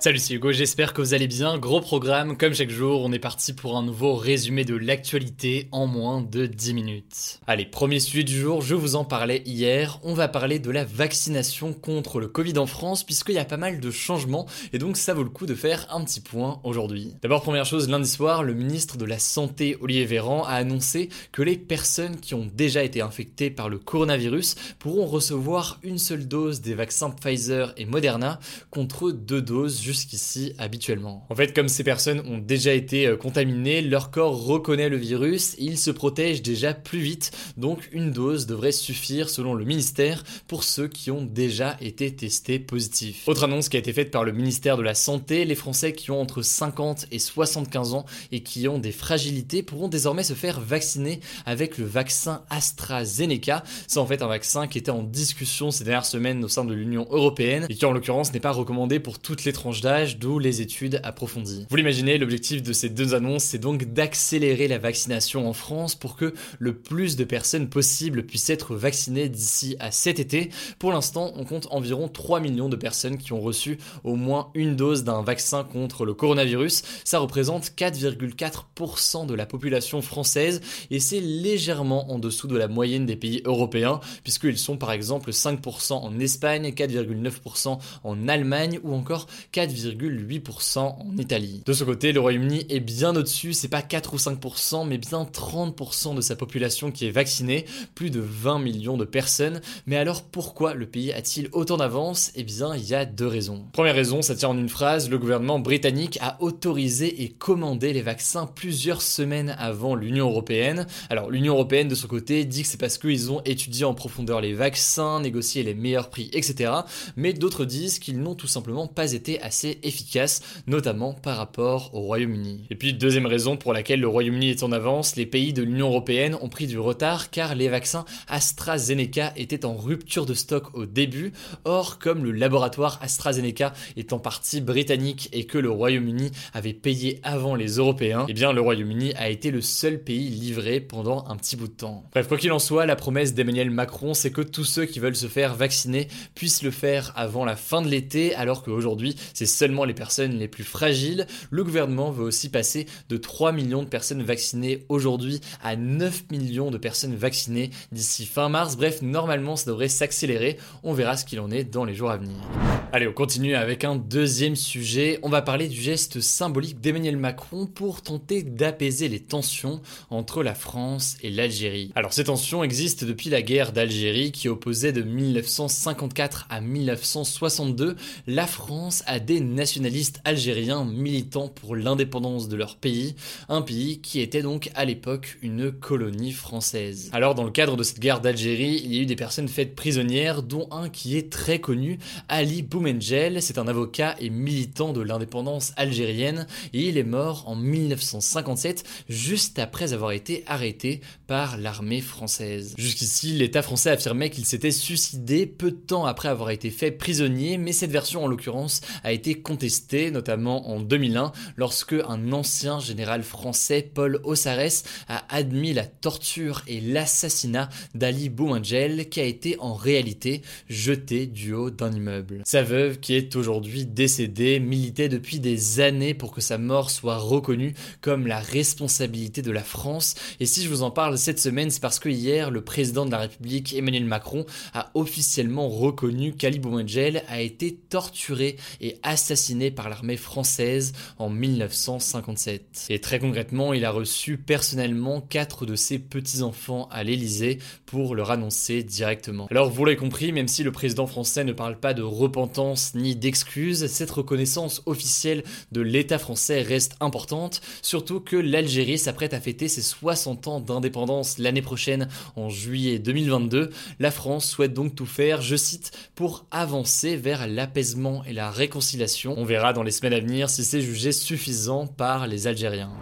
Salut, c'est Hugo, j'espère que vous allez bien. Gros programme, comme chaque jour, on est parti pour un nouveau résumé de l'actualité en moins de 10 minutes. Allez, premier sujet du jour, je vous en parlais hier, on va parler de la vaccination contre le Covid en France, puisqu'il y a pas mal de changements, et donc ça vaut le coup de faire un petit point aujourd'hui. D'abord, première chose, lundi soir, le ministre de la Santé, Olivier Véran, a annoncé que les personnes qui ont déjà été infectées par le coronavirus pourront recevoir une seule dose des vaccins Pfizer et Moderna contre deux doses jusqu'ici habituellement. En fait, comme ces personnes ont déjà été euh, contaminées, leur corps reconnaît le virus et il se protège déjà plus vite, donc une dose devrait suffire selon le ministère pour ceux qui ont déjà été testés positifs. Autre annonce qui a été faite par le ministère de la Santé, les Français qui ont entre 50 et 75 ans et qui ont des fragilités pourront désormais se faire vacciner avec le vaccin AstraZeneca. C'est en fait un vaccin qui était en discussion ces dernières semaines au sein de l'Union européenne et qui en l'occurrence n'est pas recommandé pour toutes les d'âge, d'où les études approfondies. Vous l'imaginez, l'objectif de ces deux annonces, c'est donc d'accélérer la vaccination en France pour que le plus de personnes possible puissent être vaccinées d'ici à cet été. Pour l'instant, on compte environ 3 millions de personnes qui ont reçu au moins une dose d'un vaccin contre le coronavirus. Ça représente 4,4% de la population française et c'est légèrement en dessous de la moyenne des pays européens puisqu'ils sont par exemple 5% en Espagne, 4,9% en Allemagne ou encore 4,8% en Italie. De ce côté, le Royaume-Uni est bien au-dessus, c'est pas 4 ou 5%, mais bien 30% de sa population qui est vaccinée, plus de 20 millions de personnes. Mais alors pourquoi le pays a-t-il autant d'avance? Eh bien, il y a deux raisons. Première raison, ça tient en une phrase, le gouvernement britannique a autorisé et commandé les vaccins plusieurs semaines avant l'Union européenne. Alors, l'Union européenne, de son côté, dit que c'est parce qu'ils ont étudié en profondeur les vaccins, négocié les meilleurs prix, etc. Mais d'autres disent qu'ils n'ont tout simplement pas été assez efficaces, notamment par rapport au Royaume-Uni. Et puis, deuxième raison pour laquelle le Royaume-Uni est en avance, les pays de l'Union européenne ont pris du retard car les vaccins AstraZeneca étaient en rupture de stock au début. Or, comme le laboratoire AstraZeneca est en partie britannique et que le Royaume-Uni avait payé avant les Européens, eh bien le Royaume-Uni a été le seul pays livré pendant un petit bout de temps. Bref, quoi qu'il en soit, la promesse d'Emmanuel Macron, c'est que tous ceux qui veulent se faire vacciner puissent le faire avant la fin de l'été, alors qu'aujourd'hui, c'est seulement les personnes les plus fragiles. Le gouvernement veut aussi passer de 3 millions de personnes vaccinées aujourd'hui à 9 millions de personnes vaccinées d'ici fin mars. Bref, normalement, ça devrait s'accélérer. On verra ce qu'il en est dans les jours à venir. Allez, on continue avec un deuxième sujet. On va parler du geste symbolique d'Emmanuel Macron pour tenter d'apaiser les tensions entre la France et l'Algérie. Alors, ces tensions existent depuis la guerre d'Algérie qui opposait de 1954 à 1962 la France à des nationalistes algériens militant pour l'indépendance de leur pays, un pays qui était donc à l'époque une colonie française. Alors, dans le cadre de cette guerre d'Algérie, il y a eu des personnes faites prisonnières, dont un qui est très connu, Ali Boumengel. C'est un avocat et militant de l'indépendance algérienne et il est mort en 1957, juste après avoir été arrêté par l'armée française. Jusqu'ici, l'État français affirmait qu'il s'était suicidé peu de temps après avoir été fait prisonnier, mais cette version en l'occurrence a été contestée, notamment en 2001, lorsque un ancien général français, Paul Ossares, a admis la torture et l'assassinat d'Ali Boumengel, qui a été en réalité jeté du haut d'un immeuble. Veuve, qui est aujourd'hui décédée, militait depuis des années pour que sa mort soit reconnue comme la responsabilité de la France. Et si je vous en parle cette semaine, c'est parce que hier, le président de la République, Emmanuel Macron, a officiellement reconnu qu'Ali Boumengel a été torturé et assassiné par l'armée française en 1957. Et très concrètement, il a reçu personnellement quatre de ses petits-enfants à l'Élysée pour leur annoncer directement. Alors vous l'avez compris, même si le président français ne parle pas de repentance ni d'excuses, cette reconnaissance officielle de l'État français reste importante, surtout que l'Algérie s'apprête à fêter ses 60 ans d'indépendance l'année prochaine en juillet 2022. La France souhaite donc tout faire, je cite, pour avancer vers l'apaisement et la réconciliation. On verra dans les semaines à venir si c'est jugé suffisant par les Algériens.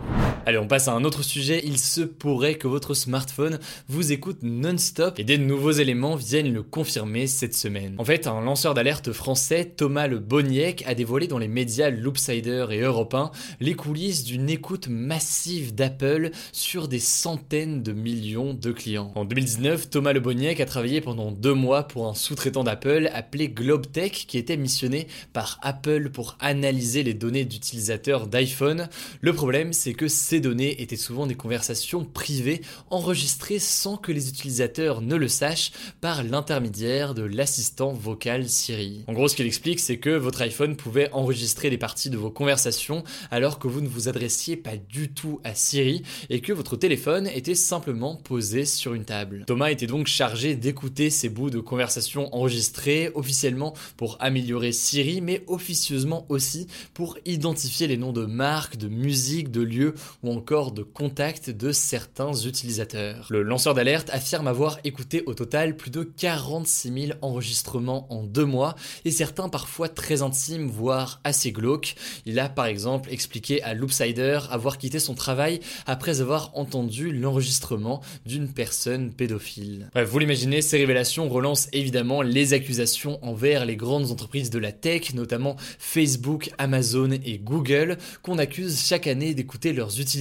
Allez, on passe à un autre sujet. Il se pourrait que votre smartphone vous écoute non-stop et des nouveaux éléments viennent le confirmer cette semaine. En fait, un lanceur d'alerte français, Thomas Le Boniek, a dévoilé dans les médias Loopsider et Europe 1 les coulisses d'une écoute massive d'Apple sur des centaines de millions de clients. En 2019, Thomas Le Boniek a travaillé pendant deux mois pour un sous-traitant d'Apple appelé GlobeTech qui était missionné par Apple pour analyser les données d'utilisateurs d'iPhone. Le problème, c'est que ces données étaient souvent des conversations privées enregistrées sans que les utilisateurs ne le sachent par l'intermédiaire de l'assistant vocal Siri. En gros, ce qu'il explique, c'est que votre iPhone pouvait enregistrer des parties de vos conversations alors que vous ne vous adressiez pas du tout à Siri et que votre téléphone était simplement posé sur une table. Thomas était donc chargé d'écouter ces bouts de conversation enregistrés officiellement pour améliorer Siri, mais officieusement aussi pour identifier les noms de marques, de musique, de lieux ou encore de contacts de certains utilisateurs. Le lanceur d'alerte affirme avoir écouté au total plus de 46 000 enregistrements en deux mois et certains parfois très intimes, voire assez glauques. Il a par exemple expliqué à Loopsider avoir quitté son travail après avoir entendu l'enregistrement d'une personne pédophile. Vous l'imaginez, ces révélations relancent évidemment les accusations envers les grandes entreprises de la tech, notamment Facebook, Amazon et Google, qu'on accuse chaque année d'écouter leurs utilisateurs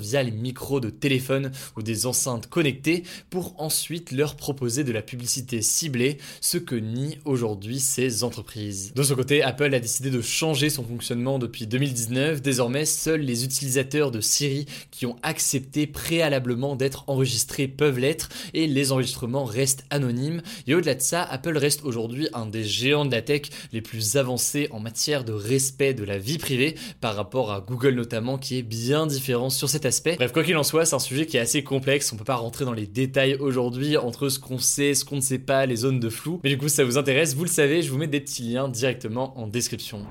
via les micros de téléphone ou des enceintes connectées pour ensuite leur proposer de la publicité ciblée, ce que nient aujourd'hui ces entreprises. De son côté, Apple a décidé de changer son fonctionnement depuis 2019. Désormais, seuls les utilisateurs de Siri qui ont accepté préalablement d'être enregistrés peuvent l'être et les enregistrements restent anonymes. Et au-delà de ça, Apple reste aujourd'hui un des géants de la tech les plus avancés en matière de respect de la vie privée par rapport à Google notamment qui est bien différent sur cet aspect. Bref, quoi qu'il en soit, c'est un sujet qui est assez complexe, on peut pas rentrer dans les détails aujourd'hui entre ce qu'on sait, ce qu'on ne sait pas, les zones de flou. Mais du coup, si ça vous intéresse, vous le savez, je vous mets des petits liens directement en description.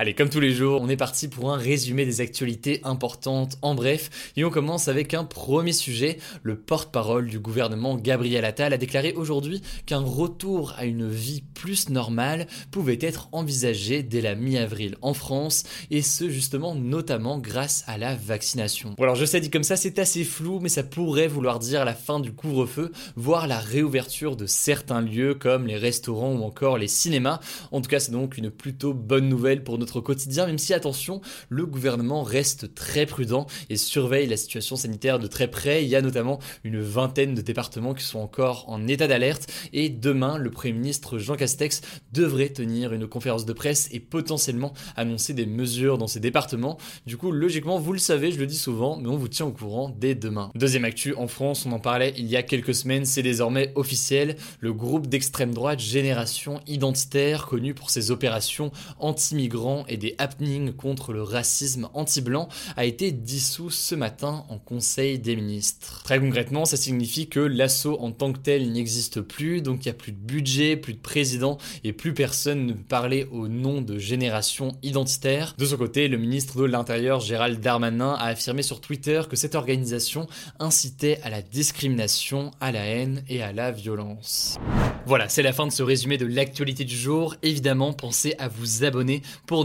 Allez, comme tous les jours, on est parti pour un résumé des actualités importantes en bref, et on commence avec un premier sujet. Le porte-parole du gouvernement Gabriel Attal a déclaré aujourd'hui qu'un retour à une vie plus normale pouvait être envisagé dès la mi-avril en France, et ce justement notamment grâce à la vaccination. Bon alors je sais dit comme ça, c'est assez flou, mais ça pourrait vouloir dire la fin du couvre-feu, voire la réouverture de certains lieux comme les restaurants ou encore les cinémas. En tout cas, c'est donc une plutôt bonne nouvelle pour notre quotidien, même si attention, le gouvernement reste très prudent et surveille la situation sanitaire de très près. Il y a notamment une vingtaine de départements qui sont encore en état d'alerte et demain, le Premier ministre Jean Castex devrait tenir une conférence de presse et potentiellement annoncer des mesures dans ces départements. Du coup, logiquement, vous le savez, je le dis souvent, mais on vous tient au courant dès demain. Deuxième actu, en France, on en parlait il y a quelques semaines, c'est désormais officiel, le groupe d'extrême droite Génération Identitaire, connu pour ses opérations anti-migrants et des happenings contre le racisme anti-blanc a été dissous ce matin en Conseil des ministres. Très concrètement, ça signifie que l'assaut en tant que tel n'existe plus, donc il n'y a plus de budget, plus de président et plus personne ne peut parler au nom de génération identitaire. De son côté, le ministre de l'Intérieur Gérald Darmanin a affirmé sur Twitter que cette organisation incitait à la discrimination, à la haine et à la violence. Voilà, c'est la fin de ce résumé de l'actualité du jour. Évidemment, pensez à vous abonner pour